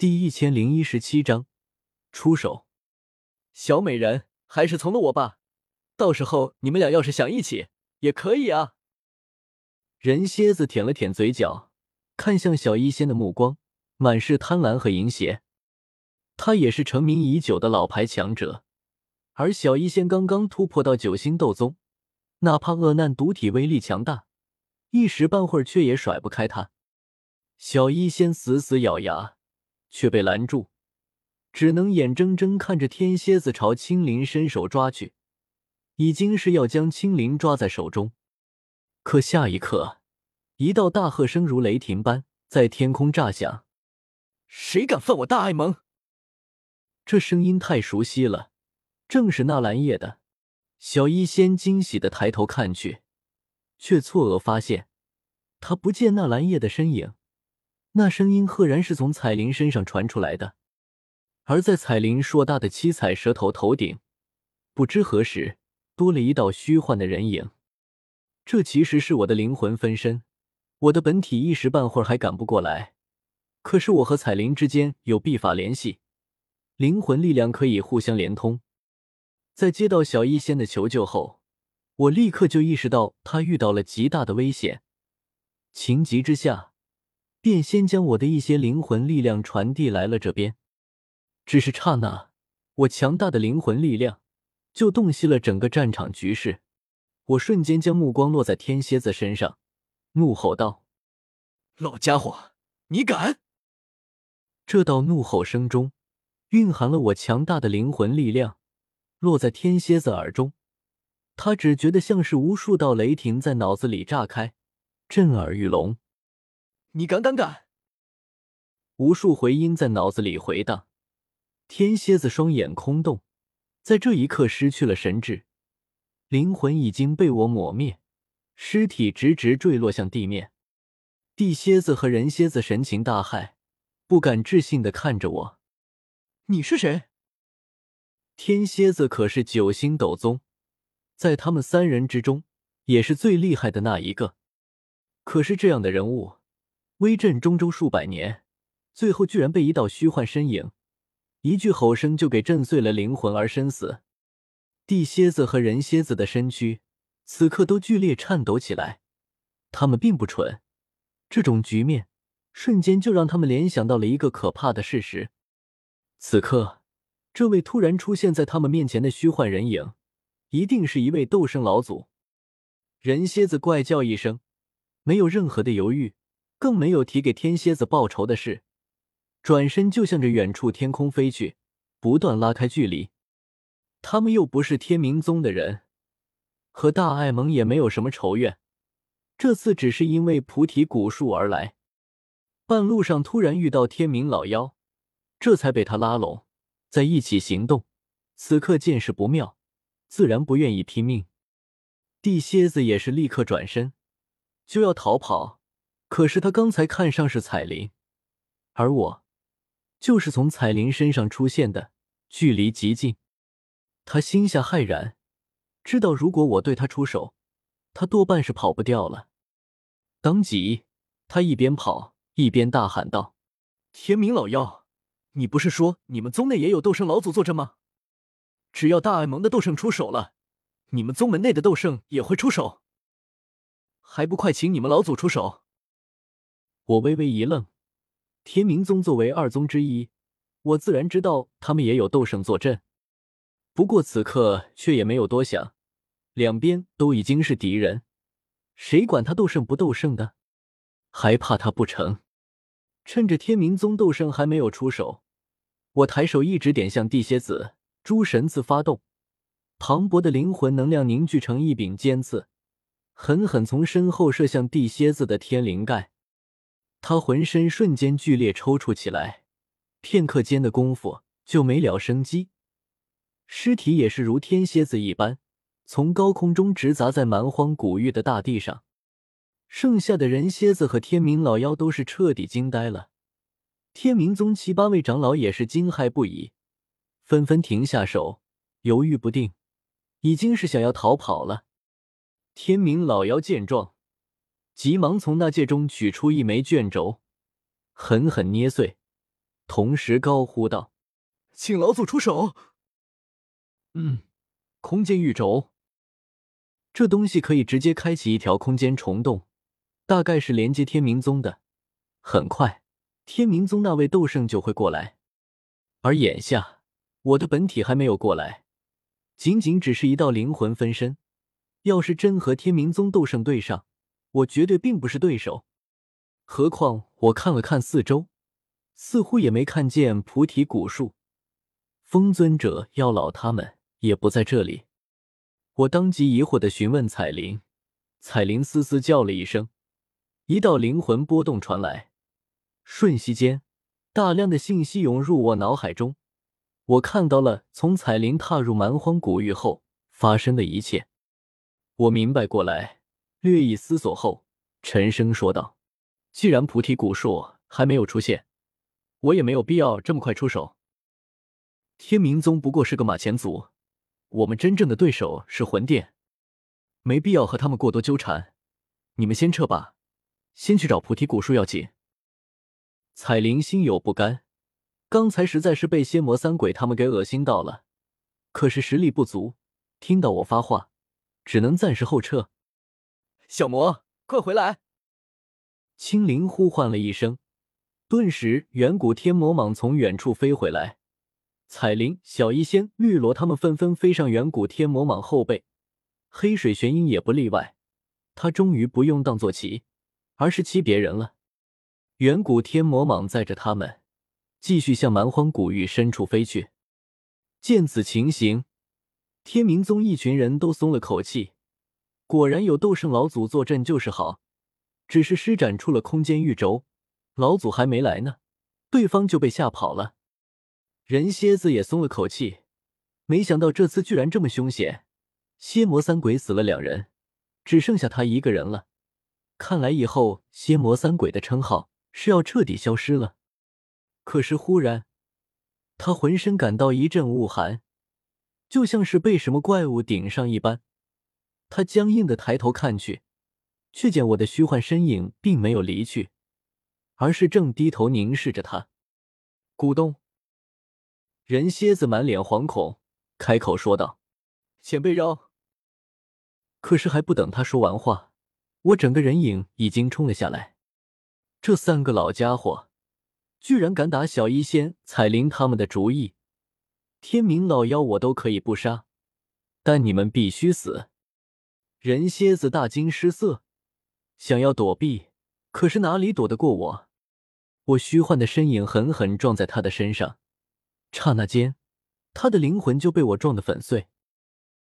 第一千零一十七章出手。小美人，还是从了我吧。到时候你们俩要是想一起，也可以啊。人蝎子舔了舔嘴角，看向小医仙的目光满是贪婪和淫邪。他也是成名已久的老牌强者，而小医仙刚刚突破到九星斗宗，哪怕恶难毒体威力强大，一时半会儿却也甩不开他。小医仙死死咬牙，却被拦住，只能眼睁睁看着天蝎子朝青灵伸手抓去，已经是要将青灵抓在手中。可下一刻，一道大喝声如雷霆般在天空炸响：“谁敢犯我大爱盟？”这声音太熟悉了，正是纳兰叶的。小医仙惊喜的抬头看去，却错愕发现，他不见纳兰叶的身影。那声音赫然是从彩铃身上传出来的，而在彩铃硕大的七彩蛇头头顶，不知何时多了一道虚幻的人影。这其实是我的灵魂分身，我的本体一时半会儿还赶不过来。可是我和彩铃之间有秘法联系，灵魂力量可以互相连通。在接到小医仙的求救后，我立刻就意识到他遇到了极大的危险，情急之下，便先将我的一些灵魂力量传递来了这边。只是刹那，我强大的灵魂力量就洞悉了整个战场局势。我瞬间将目光落在天蝎子身上，怒吼道：“老家伙，你敢！”这道怒吼声中蕴含了我强大的灵魂力量，落在天蝎子耳中，他只觉得像是无数道雷霆在脑子里炸开，震耳欲聋。你敢敢敢！无数回音在脑子里回荡，天蝎子双眼空洞，在这一刻失去了神智。灵魂已经被我抹灭，尸体直直坠落向地面。地蝎子和人蝎子神情大骇，不敢置信的看着我：“你是谁？”天蝎子可是九星斗宗，在他们三人之中也是最厉害的那一个。可是这样的人物，威震中州数百年，最后居然被一道虚幻身影，一句吼声就给震碎了灵魂而身死。地蝎子和人蝎子的身躯此刻都剧烈颤抖起来，他们并不蠢，这种局面瞬间就让他们联想到了一个可怕的事实：此刻，这位突然出现在他们面前的虚幻人影，一定是一位斗圣老祖。人蝎子怪叫一声，没有任何的犹豫，更没有提给天蝎子报仇的事，转身就向着远处天空飞去，不断拉开距离。他们又不是天明宗的人，和大爱盟也没有什么仇怨。这次只是因为菩提古树而来，半路上突然遇到天明老妖，这才被他拉拢，在一起行动。此刻见势不妙，自然不愿意拼命。地蝎子也是立刻转身就要逃跑，可是他刚才看上是彩铃，而我就是从彩铃身上出现的，距离极近。他心下骇然，知道如果我对他出手，他多半是跑不掉了。当即，他一边跑一边大喊道：“天明老妖，你不是说你们宗内也有斗圣老祖坐镇吗？只要大爱盟的斗圣出手了，你们宗门内的斗圣也会出手，还不快请你们老祖出手？”我微微一愣，天明宗作为二宗之一，我自然知道他们也有斗圣坐镇。不过此刻却也没有多想，两边都已经是敌人，谁管他斗圣不斗圣的，还怕他不成？趁着天明宗斗圣还没有出手，我抬手一指点向地蝎子，诸神刺发动，磅礴的灵魂能量凝聚成一柄尖刺，狠狠从身后射向地蝎子的天灵盖。他浑身瞬间剧烈抽搐起来，片刻间的功夫就没了生机。尸体也是如天蝎子一般，从高空中直砸在蛮荒古域的大地上。剩下的人蝎子和天明老妖都是彻底惊呆了，天明宗七八位长老也是惊骇不已，纷纷停下手，犹豫不定，已经是想要逃跑了。天明老妖见状，急忙从那戒中取出一枚卷轴，狠狠捏碎，同时高呼道：“请老祖出手！”嗯，空间玉轴，这东西可以直接开启一条空间虫洞，大概是连接天明宗的。很快，天明宗那位斗圣就会过来。而眼下，我的本体还没有过来，仅仅只是一道灵魂分身。要是真和天明宗斗圣对上，我绝对并不是对手。何况我看了看四周，似乎也没看见菩提古树、风尊者、妖老他们也不在这里。我当即疑惑的询问彩铃，彩铃嘶嘶叫了一声，一道灵魂波动传来，瞬息间，大量的信息涌入我脑海中。我看到了从彩铃踏入蛮荒古域后发生的一切。我明白过来，略一思索后，沉声说道：“既然菩提古树还没有出现，我也没有必要这么快出手。天明宗不过是个马前卒，我们真正的对手是魂殿，没必要和他们过多纠缠。你们先撤吧，先去找菩提古树要紧。”彩铃心有不甘，刚才实在是被仙魔三鬼他们给恶心到了，可是实力不足，听到我发话。只能暂时后撤。小魔，快回来！青灵呼唤了一声，顿时远古天魔蟒从远处飞回来。彩铃、小医仙、绿萝他们纷纷飞上远古天魔蟒后背，黑水玄鹰也不例外。他终于不用当坐骑，而是骑别人了。远古天魔蟒载着他们，继续向蛮荒古域深处飞去。见此情形。天明宗一群人都松了口气，果然有斗圣老祖坐镇就是好。只是施展出了空间玉轴，老祖还没来呢，对方就被吓跑了。人蝎子也松了口气，没想到这次居然这么凶险。蝎魔三鬼死了两人，只剩下他一个人了。看来以后蝎魔三鬼的称号是要彻底消失了。可是忽然，他浑身感到一阵恶寒。就像是被什么怪物顶上一般，他僵硬的抬头看去，却见我的虚幻身影并没有离去，而是正低头凝视着他。咕咚，人蝎子满脸惶恐，开口说道：“前辈饶。”可是还不等他说完话，我整个人影已经冲了下来。这三个老家伙，居然敢打小医仙、彩铃他们的主意！天明老妖我都可以不杀，但你们必须死！人蝎子大惊失色，想要躲避，可是哪里躲得过我？我虚幻的身影狠狠撞在他的身上，刹那间，他的灵魂就被我撞得粉碎。